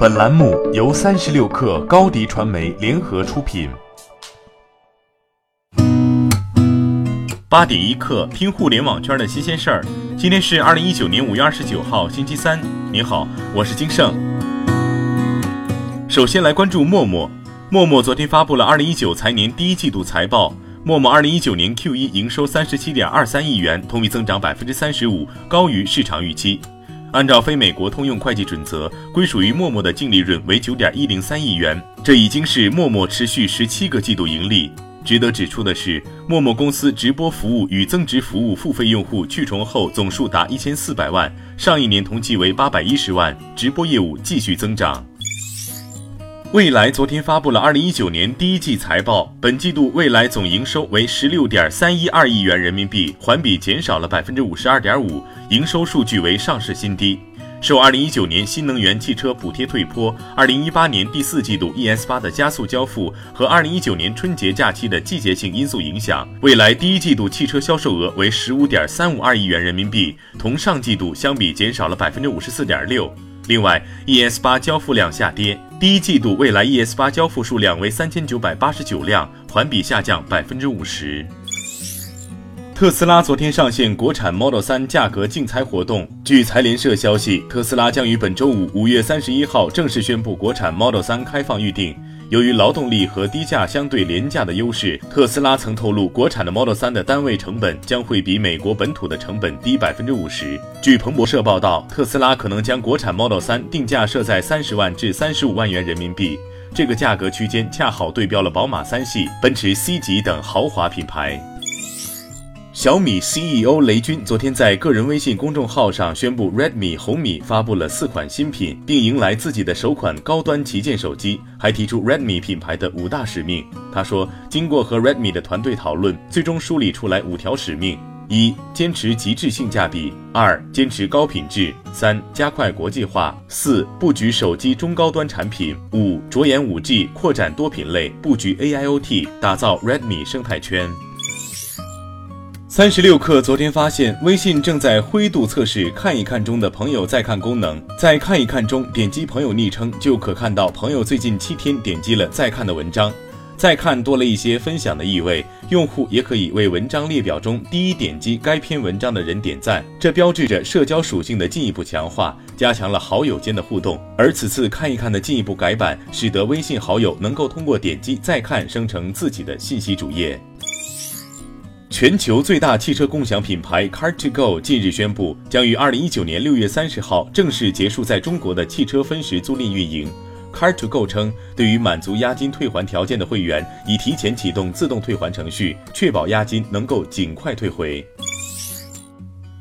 本栏目由三十六氪高低传媒联合出品。八点一刻，听互联网圈的新鲜事儿。今天是二零一九年五月二十九号，星期三。您好，我是金盛。首先来关注陌陌。陌陌昨天发布了二零一九财年第一季度财报。陌陌二零一九年 Q 一营收三十七点二三亿元，同比增长百分之三十五，高于市场预期。按照非美国通用会计准则，归属于陌陌的净利润为九点一零三亿元，这已经是陌陌持续十七个季度盈利。值得指出的是，陌陌公司直播服务与增值服务付费用户去重后总数达一千四百万，上一年同期为八百一十万，直播业务继续增长。蔚来昨天发布了二零一九年第一季财报，本季度蔚来总营收为十六点三一二亿元人民币，环比减少了百分之五十二点五，营收数据为上市新低。受二零一九年新能源汽车补贴退坡、二零一八年第四季度 ES 八的加速交付和二零一九年春节假期的季节性因素影响，蔚来第一季度汽车销售额为十五点三五二亿元人民币，同上季度相比减少了百分之五十四点六。另外，ES 八交付量下跌。第一季度，蔚来 ES 八交付数量为三千九百八十九辆，环比下降百分之五十。特斯拉昨天上线国产 Model 3价格竞猜活动。据财联社消息，特斯拉将于本周五五月三十一号正式宣布国产 Model 3开放预定。由于劳动力和低价相对廉价的优势，特斯拉曾透露，国产的 Model 3的单位成本将会比美国本土的成本低百分之五十。据彭博社报道，特斯拉可能将国产 Model 3定价设在三十万至三十五万元人民币，这个价格区间恰好对标了宝马三系、奔驰 C 级等豪华品牌。小米 CEO 雷军昨天在个人微信公众号上宣布，Redmi 红米发布了四款新品，并迎来自己的首款高端旗舰手机，还提出 Redmi 品牌的五大使命。他说，经过和 Redmi 的团队讨论，最终梳理出来五条使命：一、坚持极致性价比；二、坚持高品质；三、加快国际化；四、布局手机中高端产品；五、着眼 5G，扩展多品类，布局 AIoT，打造 Redmi 生态圈。三十六氪昨天发现，微信正在灰度测试“看一看”中的朋友再看功能。在“看一看”中，点击朋友昵称就可看到朋友最近七天点击了再看的文章。再看多了一些分享的意味，用户也可以为文章列表中第一点击该篇文章的人点赞，这标志着社交属性的进一步强化，加强了好友间的互动。而此次“看一看”的进一步改版，使得微信好友能够通过点击再看生成自己的信息主页。全球最大汽车共享品牌 Car2Go 近日宣布，将于二零一九年六月三十号正式结束在中国的汽车分时租赁运营。Car2Go 称，对于满足押金退还条件的会员，已提前启动自动退还程序，确保押金能够尽快退回。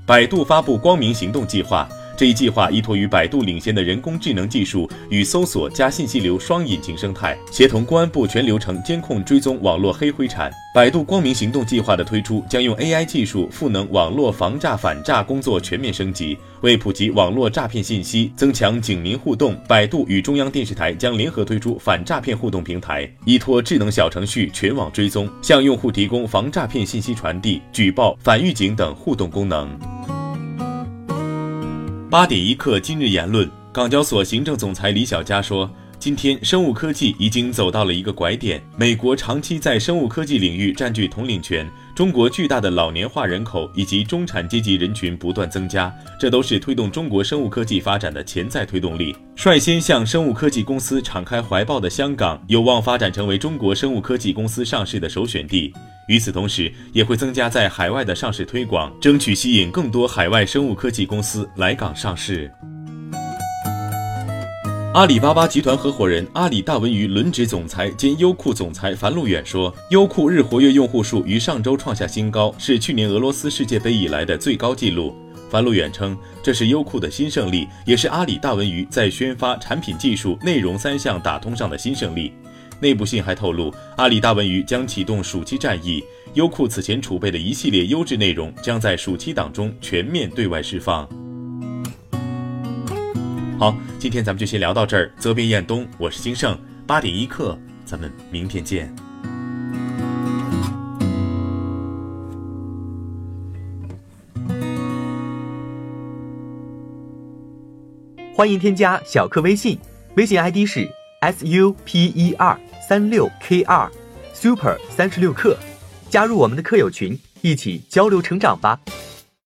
百度发布光明行动计划。这一计划依托于百度领先的人工智能技术与搜索加信息流双引擎生态，协同公安部全流程监控追踪网络黑灰产。百度光明行动计划的推出，将用 AI 技术赋能网络防诈反诈工作全面升级，为普及网络诈骗信息，增强警民互动。百度与中央电视台将联合推出反诈骗互动平台，依托智能小程序全网追踪，向用户提供防诈骗信息传递、举报、反预警等互动功能。八点一刻，今日言论。港交所行政总裁李小加说：“今天生物科技已经走到了一个拐点。美国长期在生物科技领域占据统领权，中国巨大的老年化人口以及中产阶级人群不断增加，这都是推动中国生物科技发展的潜在推动力。率先向生物科技公司敞开怀抱的香港，有望发展成为中国生物科技公司上市的首选地。”与此同时，也会增加在海外的上市推广，争取吸引更多海外生物科技公司来港上市。阿里巴巴集团合伙人、阿里大文娱轮值总裁兼优酷总裁樊路远说：“优酷日活跃用户数于上周创下新高，是去年俄罗斯世界杯以来的最高纪录。”樊路远称，这是优酷的新胜利，也是阿里大文娱在宣发、产品技术、内容三项打通上的新胜利。内部信还透露，阿里大文娱将启动暑期战役，优酷此前储备的一系列优质内容将在暑期档中全面对外释放。好，今天咱们就先聊到这儿。责编：彦东，我是金盛，八点一刻，咱们明天见。欢迎添加小课微信。微信 ID 是 s u p e r 三六 k 二 super 三十六课，加入我们的课友群，一起交流成长吧。